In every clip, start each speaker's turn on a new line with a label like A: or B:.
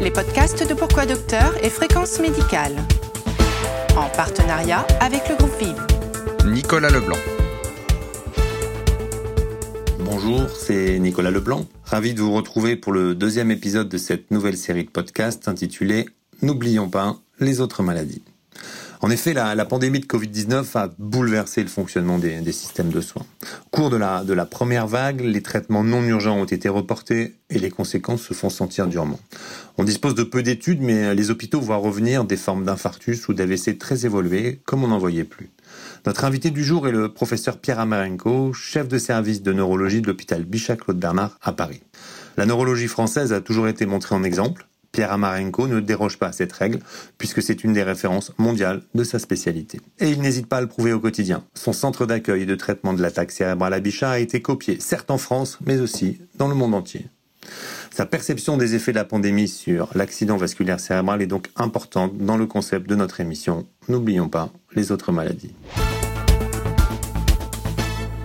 A: les podcasts de Pourquoi Docteur et Fréquence Médicale. En partenariat avec le groupe Vive.
B: Nicolas Leblanc.
C: Bonjour, c'est Nicolas Leblanc. Ravi de vous retrouver pour le deuxième épisode de cette nouvelle série de podcasts intitulée N'oublions pas les autres maladies. En effet, la, pandémie de Covid-19 a bouleversé le fonctionnement des, systèmes de soins. Au cours de la, de la première vague, les traitements non urgents ont été reportés et les conséquences se font sentir durement. On dispose de peu d'études, mais les hôpitaux voient revenir des formes d'infarctus ou d'AVC très évoluées, comme on n'en voyait plus. Notre invité du jour est le professeur Pierre Amarenko, chef de service de neurologie de l'hôpital Bichat-Claude Bernard à Paris. La neurologie française a toujours été montrée en exemple. Pierre Amarenko ne déroge pas à cette règle, puisque c'est une des références mondiales de sa spécialité. Et il n'hésite pas à le prouver au quotidien. Son centre d'accueil et de traitement de l'attaque cérébrale à Bichat a été copié, certes en France, mais aussi dans le monde entier. Sa perception des effets de la pandémie sur l'accident vasculaire cérébral est donc importante dans le concept de notre émission. N'oublions pas les autres maladies.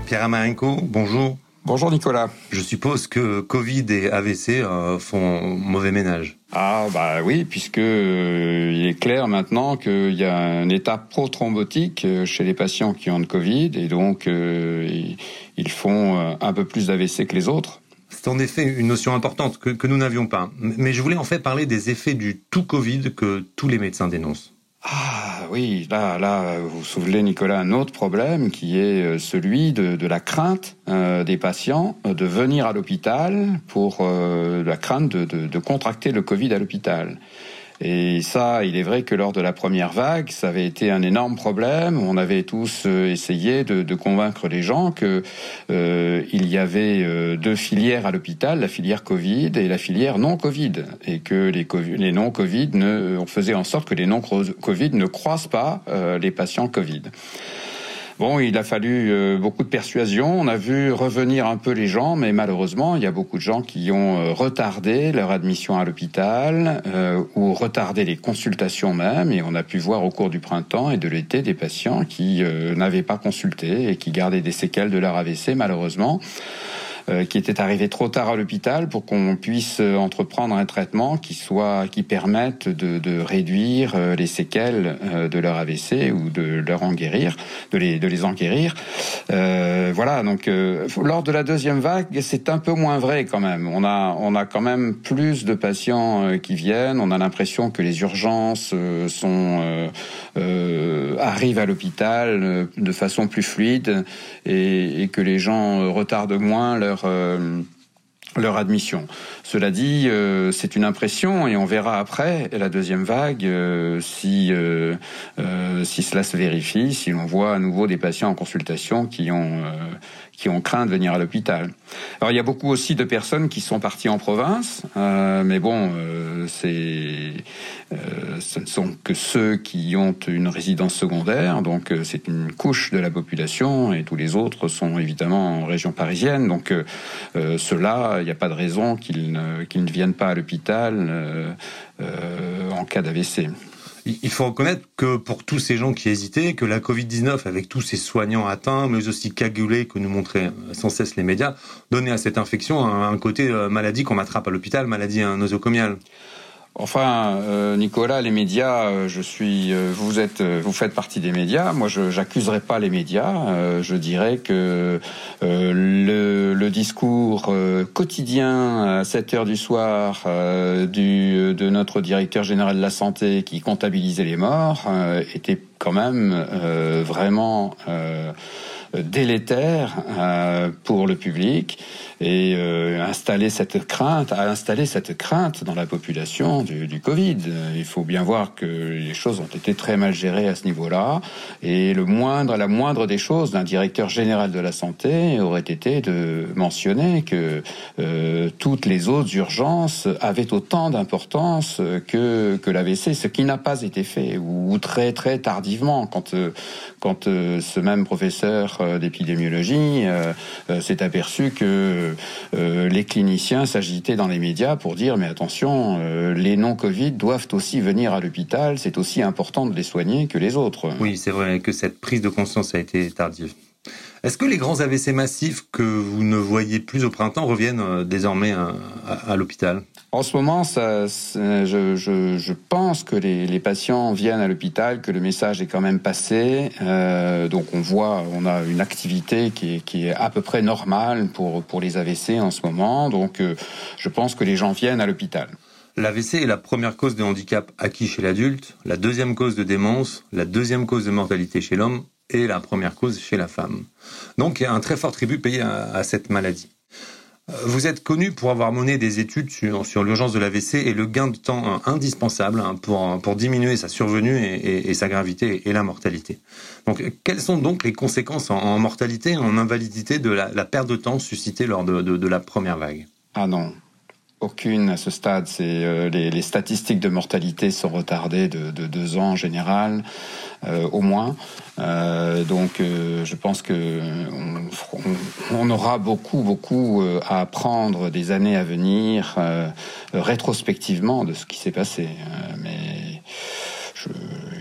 C: Pierre Amarenko, bonjour.
B: Bonjour Nicolas.
C: Je suppose que Covid et AVC euh, font mauvais ménage.
B: Ah bah oui, puisque euh, il est clair maintenant qu'il y a un état prothrombotique euh, chez les patients qui ont le Covid et donc ils font un peu plus d'AVC que les autres.
C: C'est en effet une notion importante que, que nous n'avions pas. Mais je voulais en fait parler des effets du tout Covid que tous les médecins dénoncent.
B: Ah oui, là, là, vous soulevez, Nicolas, un autre problème qui est euh, celui de, la crainte euh, des patients euh, de venir à l'hôpital pour la crainte de, contracter le Covid à l'hôpital. Et ça, il est vrai que lors de la première vague, ça avait été un énorme problème. On avait tous euh, essayé de, de convaincre les gens que euh, il y avait euh, deux filières à l'hôpital, la filière Covid et la filière non Covid, et que les, non Covid, ne, on faisait en sorte que les non Covid ne croisent pas les patients Covid. Bon, il a fallu euh, beaucoup de persuasion. On a vu revenir un peu les gens, mais malheureusement, il y a beaucoup de gens qui ont euh, retardé leur admission à l'hôpital euh, ou retardé les consultations même. Et on a pu voir au cours du printemps et de l'été des patients qui n'avaient pas consulté et qui gardaient des séquelles de leur AVC, malheureusement. Euh, qui était arrivé trop tard à l'hôpital pour qu'on puisse euh, entreprendre un traitement qui soit qui permette de, de réduire euh, les séquelles de leur AVC ou de leur en guérir, de les de les en guérir. Euh, voilà, donc lors de la deuxième vague, c'est un peu moins vrai quand même. On a on a quand même plus de patients qui viennent. On a l'impression que les urgences sont arrivent à l'hôpital de façon plus fluide et, et que les gens retardent moins leur euh, leur admission. Cela dit, euh, c'est une impression et on verra après la deuxième vague euh, si si cela se vérifie, si l'on voit à nouveau des patients en consultation qui ont qui ont craint de venir à l'hôpital. Alors il y a beaucoup aussi de personnes qui sont parties en province, euh, mais bon, euh, c'est, euh, ce ne sont que ceux qui ont une résidence secondaire, donc euh, c'est une couche de la population, et tous les autres sont évidemment en région parisienne. Donc euh, ceux-là, il n'y a pas de raison qu'ils ne, qu'ils ne viennent pas à l'hôpital en cas d'AVC
C: il faut reconnaître que pour tous ces gens qui hésitaient, que la Covid-19, avec tous ces soignants atteints, mais aussi cagoulés que nous montraient sans cesse les médias, donnait à cette infection un, côté euh, maladie qu'on attrape à l'hôpital, maladie nosocomiale.
B: Enfin, euh, Nicolas, les médias, euh, je suis, euh, vous êtes, vous faites partie des médias. Moi, je n'accuserai pas les médias. je dirais que le, le, discours quotidien à 7 heures du soir du, de notre directeur général de la santé qui comptabilisait les morts était quand même vraiment délétère pour le public et euh, installer cette crainte, à installer cette crainte dans la population du, Covid. Il faut bien voir que les choses ont été très mal gérées à ce niveau-là, et le moindre, la moindre des choses d'un directeur général de la santé aurait été de mentionner que euh, toutes les autres urgences avaient autant d'importance que que l'AVC, ce qui n'a pas été fait ou, très très tardivement quand euh, quand euh, ce même professeur d'épidémiologie s'est aperçu que euh, les cliniciens s'agitaient dans les médias pour dire mais attention, euh, les non-Covid doivent aussi venir à l'hôpital, c'est aussi important de les soigner que les autres.
C: Oui, c'est vrai que cette prise de conscience a été tardive. Est-ce que les grands AVC massifs que vous ne voyez plus au printemps reviennent désormais à l'hôpital?
B: En ce moment, ça, je, je, je, pense que les, les, patients viennent à l'hôpital, que le message est quand même passé. Euh, donc on voit, on a une activité qui est, qui est, à peu près normale pour, pour les AVC en ce moment. Donc euh, je pense que les gens viennent à l'hôpital.
C: L'AVC est la première cause de handicap acquis chez l'adulte, la deuxième cause de démence, la deuxième cause de mortalité chez l'homme et la première cause chez la femme. Donc un très fort tribut payé à, cette maladie. Vous êtes connu pour avoir mené des études sur, sur l'urgence de l'AVC et le gain de temps indispensable hein, pour, pour diminuer sa survenue et, et, sa gravité et la mortalité. Donc, quelles sont donc les conséquences en, mortalité en invalidité de la, perte de temps suscitée lors de la première vague?
B: Ah non, aucune à ce stade. C'est euh, les, statistiques de mortalité sont retardées de, de deux ans en général, euh, au moins. Euh, donc, je pense que on, aura beaucoup, beaucoup à apprendre des années à venir, rétrospectivement, de ce qui s'est passé. mais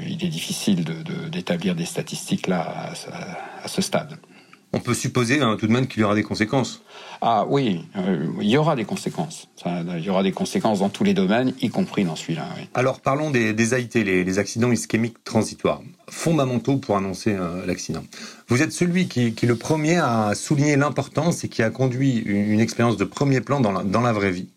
B: il est difficile d'établir de, des statistiques là à ce stade.
C: On peut supposer hein, tout de même qu'il y aura des conséquences.
B: Ah oui, euh, il y aura des conséquences. Ça, il y aura des conséquences dans tous les domaines, y compris dans celui-là. Oui.
C: Alors parlons des, des AIT, les, les, accidents ischémiques transitoires, fondamentaux pour annoncer euh, l'accident. Vous êtes celui qui, qui le premier a souligné l'importance et qui a conduit une, une expérience de premier plan dans la, dans la vraie vie.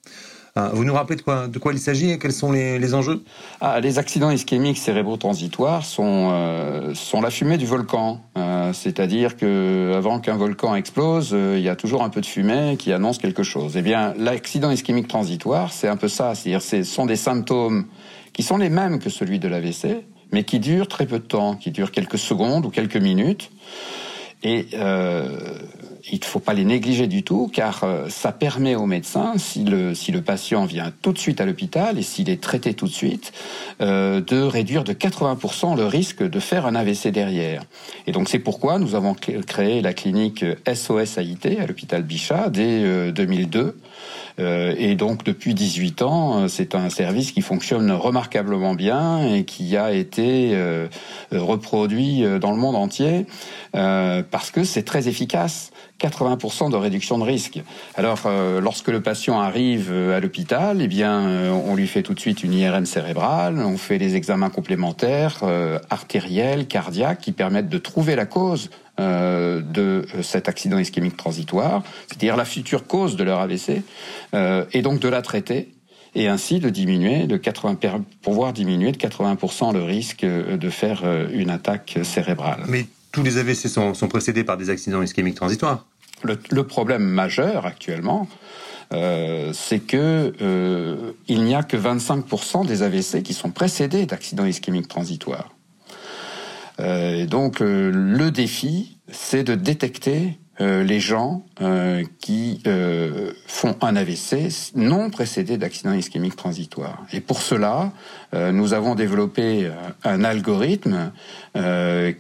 C: Ah, vous nous rappelez de quoi, il s'agit et quels sont les, enjeux?
B: Ah, Les accidents ischémiques cérébro-transitoires sont, euh, sont la fumée du volcan. Euh, C'est-à-dire que avant qu'un volcan explose, euh, il y a toujours un peu de fumée qui annonce quelque chose. Eh bien, l'accident ischémique transitoire, c'est un peu ça. C'est-à-dire ce sont des symptômes qui sont les mêmes que celui de l'AVC, mais qui durent très peu de temps, qui durent quelques secondes ou quelques minutes. Et euh, il ne faut pas les négliger du tout, car euh, ça permet aux médecins, si le, si le patient vient tout de suite à l'hôpital et s'il est traité tout de suite, euh, de réduire de 80% le risque de faire un AVC derrière. Et donc c'est pourquoi nous avons créé la clinique SOS AIT à l'hôpital Bichat dès euh, 2002. Euh, et donc depuis 18 ans, euh, c'est un service qui fonctionne remarquablement bien et qui a été euh, reproduit dans le monde entier parce que c'est très efficace. 80% de réduction de risque. Alors, lorsque le patient arrive à l'hôpital, eh bien, on lui fait tout de suite une IRM cérébrale, on fait des examens complémentaires artériels, cardiaques, qui permettent de trouver la cause euh, de cet accident ischémique transitoire, c'est-à-dire la future cause de leur AVC, euh, et donc de la traiter et ainsi de diminuer de 80 pouvoir diminuer de 80% le risque de faire une attaque cérébrale.
C: Mais tous les AVC sont, sont précédés par des accidents ischémiques transitoires.
B: Le, le problème majeur actuellement, euh, c'est que euh, il n'y a que 25% des AVC qui sont précédés d'accidents ischémiques transitoires. Euh, donc euh, le défi, c'est de détecter euh, les gens euh, qui euh, font un AVC non précédé d'accident ischémique transitoire. Et pour cela, euh, nous avons développé un algorithme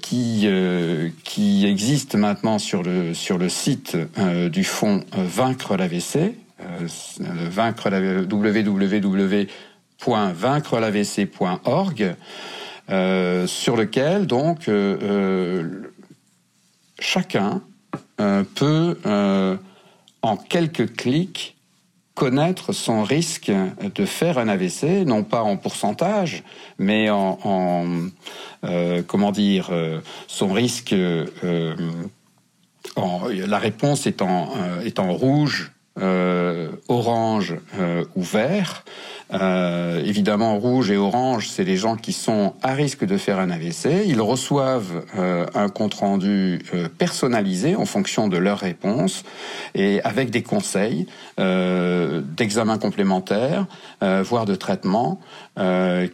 B: qui qui existe maintenant sur le sur le site du fonds Vaincre l'AVC, vaincre www.vaincrelavc.org, sur lequel donc chacun euh, peut, euh, en quelques clics, connaître son risque de faire un AVC, non pas en pourcentage, mais en, en euh, comment dire, euh, son risque, euh, la réponse est en, est en rouge, orange ou vert. Euh, évidemment, rouge et orange, c'est les gens qui sont à risque de faire un AVC. Ils reçoivent euh, un compte rendu euh, personnalisé en fonction de leur réponse et avec des conseils euh, d'examen complémentaires, euh, voire de traitement euh,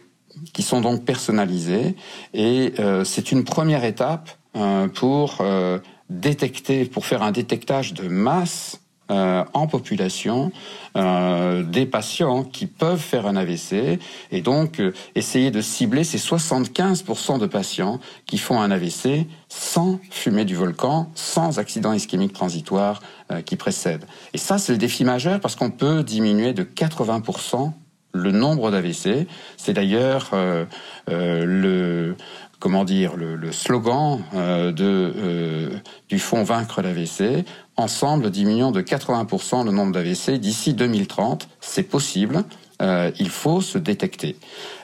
B: qui sont donc personnalisés. Et c'est une première étape pour détecter, pour faire un détectage de masse euh, en population euh, des patients qui peuvent faire un AVC et donc euh, essayer de cibler ces 75% de patients qui font un AVC sans fumée du volcan, sans accident ischémique transitoire qui précède. Et ça, c'est le défi majeur parce qu'on peut diminuer de 80% le nombre d'AVC. C'est d'ailleurs le comment dire le, slogan de du fonds Vaincre l'AVC. Ensemble, diminuons de 80% le nombre d'AVC d'ici 2030. C'est possible. Euh, il faut se détecter.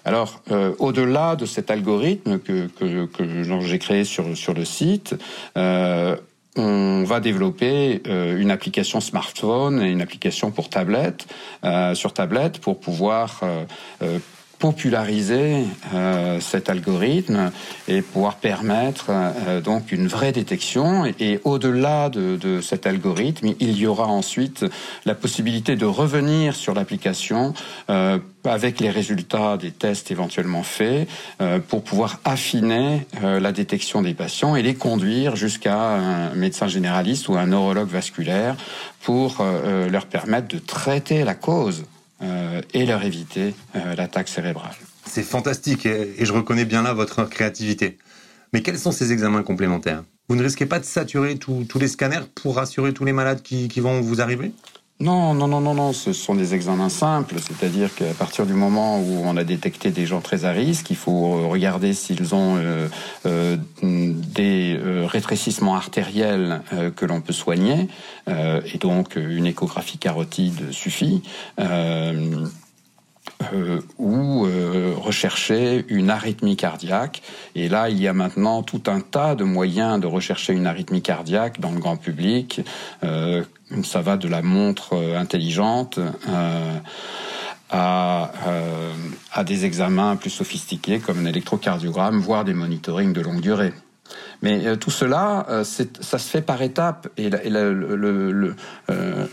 B: Alors, euh, au-delà de cet algorithme que, que, que j'ai créé sur, sur le site, euh, on va développer une application smartphone et une application pour tablette, sur tablette, pour pouvoir populariser euh, cet algorithme et pouvoir permettre euh, donc une vraie détection. Et, au-delà de, de, cet algorithme, il y aura ensuite la possibilité de revenir sur l'application euh, avec les résultats des tests éventuellement faits euh, pour pouvoir affiner euh, la détection des patients et les conduire jusqu'à un médecin généraliste ou un neurologue vasculaire pour euh, leur permettre de traiter la cause et leur éviter euh, l'attaque cérébrale.
C: C'est fantastique et, je reconnais bien là votre créativité. Mais quels sont ces examens complémentaires? Vous ne risquez pas de saturer tous les scanners pour rassurer tous les malades qui vont vous arriver?
B: Non, non, non, non, non, ce sont des examens simples, c'est-à-dire qu'à partir du moment où on a détecté des gens très à risque, il faut regarder s'ils ont euh, euh, des euh, rétrécissements artériels que l'on peut soigner, et donc une échographie carotide suffit. Euh, ou euh, rechercher une arythmie cardiaque. Et là, il y a maintenant tout un tas de moyens de rechercher une arythmie cardiaque dans le grand public. Euh, ça va de la montre intelligente à, à des examens plus sophistiqués comme un électrocardiogramme, voire des monitorings de longue durée. Mais euh, tout cela, euh, ça se fait par étapes. Et, le, euh,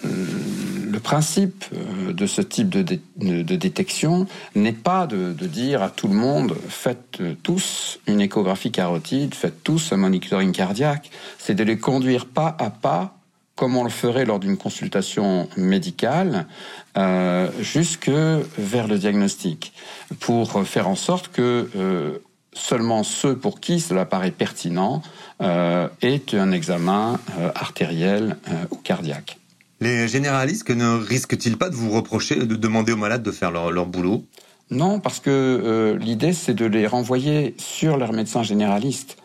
B: le, principe de ce type de, détection n'est pas de, dire à tout le monde faites tous une échographie carotide, faites tous un monitoring cardiaque. C'est de les conduire pas à pas comme on le ferait lors d'une consultation médicale, euh, jusque vers le diagnostic, pour faire en sorte que euh, seulement ceux pour qui cela paraît pertinent euh, est un examen euh, artériel euh, ou cardiaque.
C: Les généralistes ne risquent-ils pas de vous reprocher de demander aux malades de faire leur, leur boulot?
B: Non, parce que l'idée c'est de les renvoyer sur leur médecin généraliste.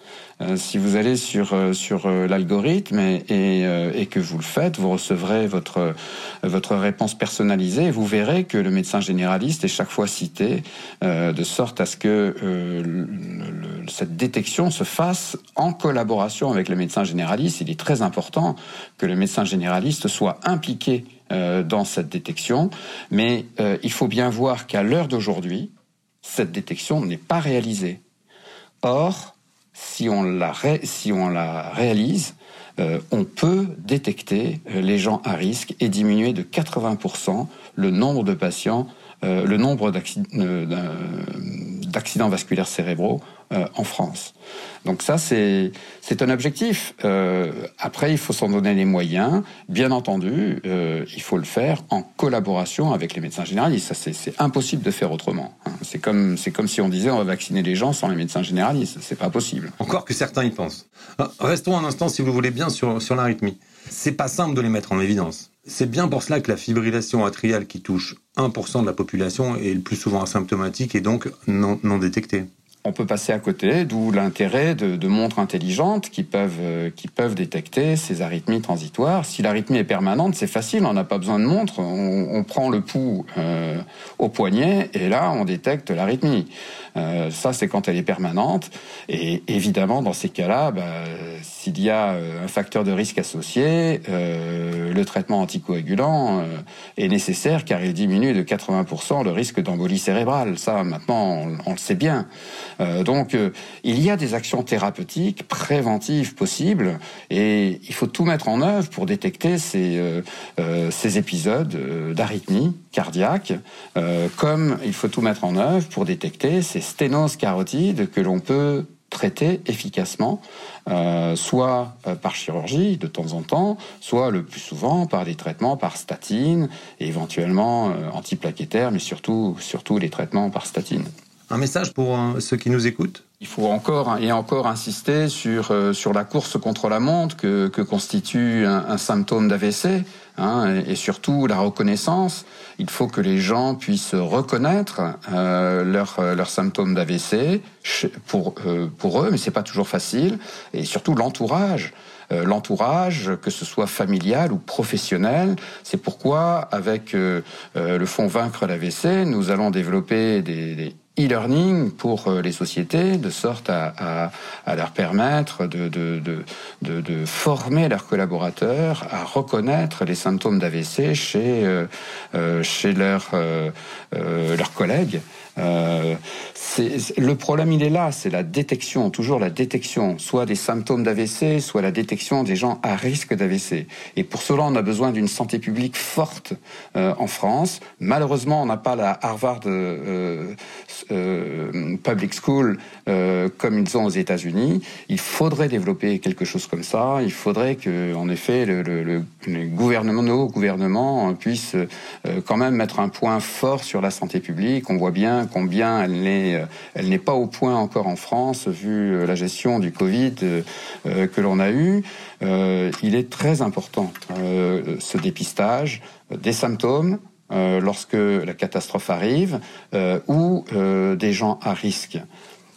B: Euh, si vous allez sur euh, sur euh, l'algorithme et, que vous le faites, vous recevrez votre votre réponse personnalisée et vous verrez que le médecin généraliste est chaque fois cité de sorte à ce que cette détection se fasse en collaboration avec le médecin généraliste. Il est très important que le médecin généraliste soit impliqué dans cette détection, mais il faut bien voir qu'à l'heure d'aujourd'hui, cette détection n'est pas réalisée. Or, si on la, réalise, euh, on peut détecter euh, les gens à risque et diminuer de 80% le nombre de patients, euh, le nombre d'accidents vasculaires cérébraux en France. Donc ça, c'est un objectif. Euh, après, il faut s'en donner les moyens. Bien entendu, euh, il faut le faire en collaboration avec les médecins généralistes. Ça, c'est impossible de faire autrement. Hein. C'est comme comme si on disait on va vacciner les gens sans les médecins généralistes. C'est pas possible.
C: Encore que certains y pensent. Euh, restons un instant, si vous voulez bien, sur sur l'arythmie. C'est pas simple de les mettre en évidence. C'est bien pour cela que la fibrillation atriale qui touche 1% de la population est le plus souvent asymptomatique et donc non détectée
B: on peut passer à côté, d'où l'intérêt de, montres intelligentes qui peuvent, euh, qui peuvent détecter ces arythmies transitoires. Si l'arythmie est permanente, c'est facile, on n'a pas besoin de montre, on, prend le pouls euh, au poignet et là on détecte l'arythmie. Euh, ça, c'est quand elle est permanente. Et évidemment, dans ces cas-là, bah, s'il y a un facteur de risque associé, le traitement anticoagulant est nécessaire car il diminue de 80% le risque d'embolie cérébrale. Ça, maintenant, on le sait bien. Euh, donc, il y a des actions thérapeutiques préventives possibles et il faut tout mettre en œuvre pour détecter ces, ces épisodes d'arythmie cardiaque, comme il faut tout mettre en œuvre pour détecter ces sténoses carotides que l'on peut traiter efficacement, euh, soit euh, par chirurgie de temps en temps, soit le plus souvent par des traitements par statine et éventuellement euh, mais surtout, surtout les traitements par statine.
C: Un message pour ceux qui nous écoutent?
B: Il faut encore et encore insister sur euh, sur la course contre la montre que, que constitue un, symptôme d'AVC hein, et, surtout la reconnaissance. Il faut que les gens puissent reconnaître euh, leurs leur symptômes d'AVC pour euh, pour eux, mais c'est pas toujours facile et surtout l'entourage. Euh, l'entourage, que ce soit familial ou professionnel. C'est pourquoi, avec euh, euh, le fonds Vaincre l'AVC, nous allons développer des, e-learning pour les sociétés, de sorte à, leur permettre de, former leurs collaborateurs à reconnaître les symptômes d'AVC chez, leurs collègues. Euh, le problème, il est là, c'est la détection, toujours la détection, soit des symptômes d'AVC, soit la détection des gens à risque d'AVC. Et pour cela, on a besoin d'une santé publique forte euh, en France. Malheureusement, on n'a pas la Harvard euh, Public School comme ils ont aux États-Unis. Il faudrait développer quelque chose comme ça. Il faudrait que, en effet, le, le, le gouvernement, nos gouvernements puissent quand même mettre un point fort sur la santé publique. On voit bien combien elle n'est, euh, elle n'est pas au point encore en France vu euh, la gestion du Covid euh, que l'on a eu. il est très important ce dépistage des symptômes lorsque la catastrophe arrive ou des gens à risque.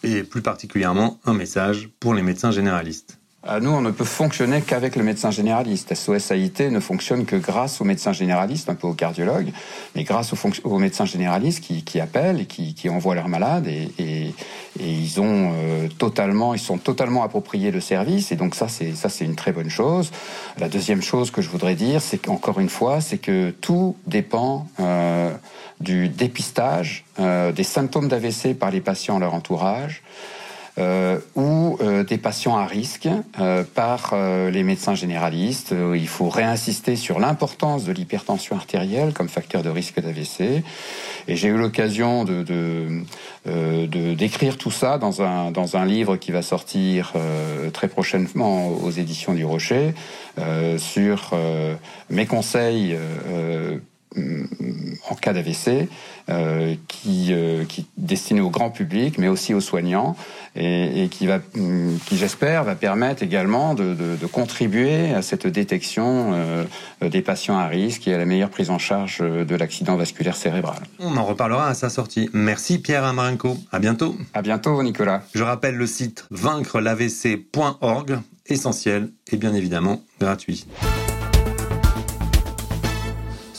C: Et plus particulièrement un message pour les médecins généralistes.
B: À nous, on ne peut fonctionner qu'avec le médecin généraliste. SOS AIT ne fonctionne que grâce au médecin généraliste, un peu au cardiologue, mais grâce aux, aux médecins généralistes qui, appellent et qui, envoient leurs malades et, ils ont euh, totalement, ils sont totalement appropriés le service et donc ça, c'est une très bonne chose. La deuxième chose que je voudrais dire, c'est qu'encore une fois, c'est que tout dépend euh, du dépistage euh, des symptômes d'AVC par les patients, leur entourage ou euh, des patients à risque euh, par euh, les médecins généralistes. Euh, il faut réinsister sur l'importance de l'hypertension artérielle comme facteur de risque d'AVC. Et j'ai eu l'occasion de, de, euh, de, d'écrire tout ça dans un, dans un livre qui va sortir très prochainement aux éditions du Rocher sur mes conseils en cas d'AVC, euh, qui, euh, qui est destiné au grand public, mais aussi aux soignants, et, et qui va, qui j'espère, va permettre également de, de, de, contribuer à cette détection euh, des patients à risque et à la meilleure prise en charge de l'accident vasculaire cérébral.
C: On en reparlera à sa sortie. Merci Pierre Amarenko. À bientôt.
B: À bientôt Nicolas.
C: Je rappelle le site vaincrelavc.org, essentiel et bien évidemment gratuit.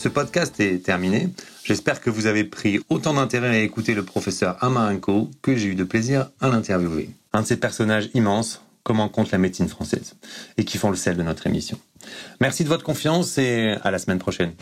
C: Ce podcast est terminé. J'espère que vous avez pris autant d'intérêt à écouter le professeur Amarenko que j'ai eu de plaisir à l'interviewer. Un de ces personnages immenses, comment compte la médecine française, et qui font le sel de notre émission. Merci de votre confiance et à la semaine prochaine.